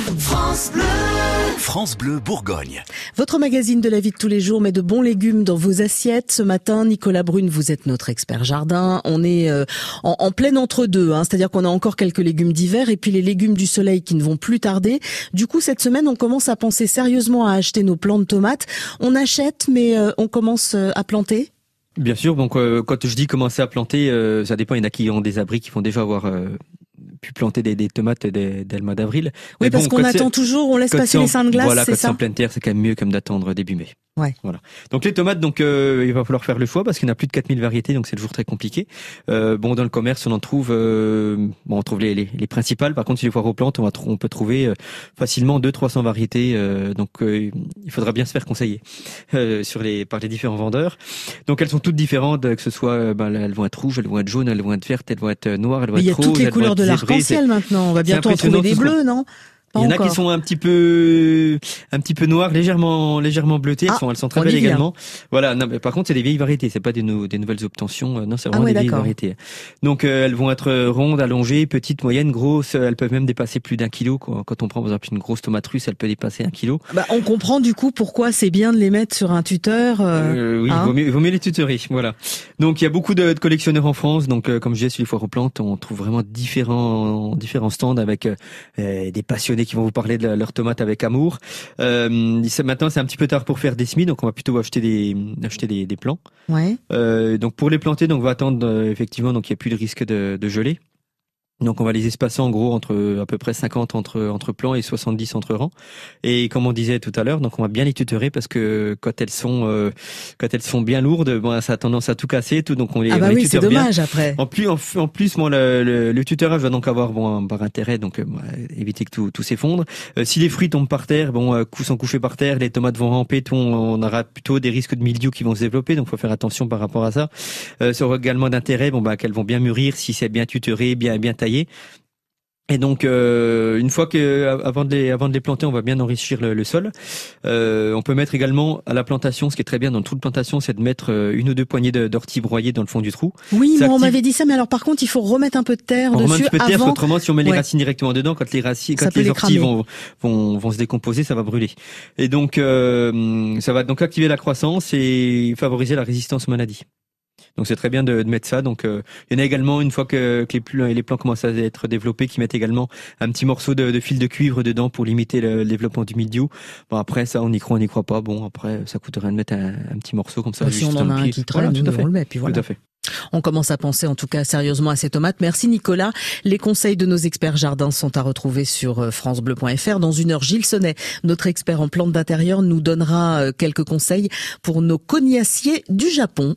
France Bleu. France Bleu Bourgogne. Votre magazine de la vie de tous les jours met de bons légumes dans vos assiettes. Ce matin, Nicolas Brune, vous êtes notre expert jardin. On est euh, en, en plein entre-deux, hein, c'est-à-dire qu'on a encore quelques légumes d'hiver et puis les légumes du soleil qui ne vont plus tarder. Du coup, cette semaine, on commence à penser sérieusement à acheter nos plants de tomates. On achète, mais euh, on commence euh, à planter? Bien sûr, donc quand je dis commencer à planter, ça dépend. Il y en a qui ont des abris qui vont déjà avoir pu planter des, des tomates dès, dès, le mois d'avril. Oui, parce qu'on attend toujours, on laisse passer les seins de glace, voilà, c'est ça ça en pleine terre, c'est quand même mieux comme d'attendre début mai. Ouais. Voilà. Donc les tomates, donc euh, il va falloir faire le choix parce qu'il y en a plus de 4000 variétés, donc c'est toujours très compliqué. Euh, bon, dans le commerce, on en trouve, euh, bon, on trouve les, les, les, principales. Par contre, si les foires aux plantes, on, va on peut trouver euh, facilement 200-300 variétés. Euh, donc il faudra bien se faire conseiller sur les par les différents vendeurs. Donc elles sont toutes différentes, que ce soit, ben, elles vont être rouges, elles vont être jaunes, elles vont être vertes, elles vont être noires, elles vont être Il y a toutes les couleurs de l'arc-en-ciel maintenant. On va bientôt en trouver des bleus, non? Pas il y en a qui sont un petit peu, un petit peu noires, légèrement, légèrement bleutées. Elles ah, sont, elles sont très belles également. Voilà. Non, mais par contre, c'est des vieilles variétés. C'est pas des, no des nouvelles obtentions. Non, c'est vraiment ah ouais, des vieilles variétés. Donc, euh, elles vont être rondes, allongées, petites, moyennes, grosses. Elles peuvent même dépasser plus d'un kilo. Quoi. Quand on prend, par exemple, une grosse tomate russe, elle peut dépasser un kilo. Bah, on comprend du coup pourquoi c'est bien de les mettre sur un tuteur. Euh, euh, oui, hein vaut mieux, vaut mieux les tutorer. Voilà. Donc, il y a beaucoup de, de collectionneurs en France. Donc, euh, comme je disais, sur les foires aux plantes, on trouve vraiment différents, différents stands avec des passionnés qui vont vous parler de leurs tomates avec amour. Euh, maintenant, c'est un petit peu tard pour faire des semis, donc on va plutôt acheter des acheter des, des plants. Ouais. Euh, donc pour les planter, donc on va attendre euh, effectivement, donc il n'y a plus de risque de, de geler. Donc on va les espacer en gros entre à peu près 50 entre entre plants et 70 entre rangs. Et comme on disait tout à l'heure, donc on va bien les tutorer parce que quand elles sont euh, quand elles sont bien lourdes, bon ça a tendance à tout casser tout donc on les, ah bah on les oui, tuteur bien. dommage après. En plus en, en plus moi le, le, le, tutorage va donc avoir bon un, par intérêt donc euh, éviter que tout tout s'effondre. Euh, si les fruits tombent par terre, bon euh, sont couchés par terre, les tomates vont ramper, tout, on, on, aura plutôt des risques de mildiou qui vont se développer donc faut faire attention par rapport à ça. Euh, aura également d'intérêt bon bah qu'elles vont bien mûrir si c'est bien tutoré, bien bien taillé. Et donc, euh, une fois que, avant de les, avant de les planter, on va bien enrichir le, le sol. Euh, on peut mettre également à la plantation, ce qui est très bien dans le trou de plantation, c'est de mettre euh, une ou deux poignées d'ortie broyées dans le fond du trou. Oui, moi, on m'avait dit ça, mais alors par contre, il faut remettre un peu de terre on dessus remet un peu de terre, avant. autrement, si on met les racines directement dedans, quand les racines, quand les les orties vont, vont, vont se décomposer, ça va brûler. Et donc, euh, ça va donc activer la croissance et favoriser la résistance aux maladies. Donc c'est très bien de, de mettre ça. Donc euh, il y en a également une fois que, que les, plants commencent à être développés, qui mettent également un petit morceau de, de fil de cuivre dedans pour limiter le, le développement du mildiou. Bon après ça on y croit, on n'y croit pas. Bon après ça coûte rien de mettre un, un petit morceau comme ça. Bah, si on en a un qui traîne, Voilà, tout à on le met, puis voilà. Tout à fait. On commence à penser en tout cas sérieusement à ces tomates. Merci Nicolas. Les conseils de nos experts jardins sont à retrouver sur euh, francebleu.fr. Dans une heure, Gilles Sonnet, notre expert en plantes d'intérieur, nous donnera euh, quelques conseils pour nos cognaciers du Japon.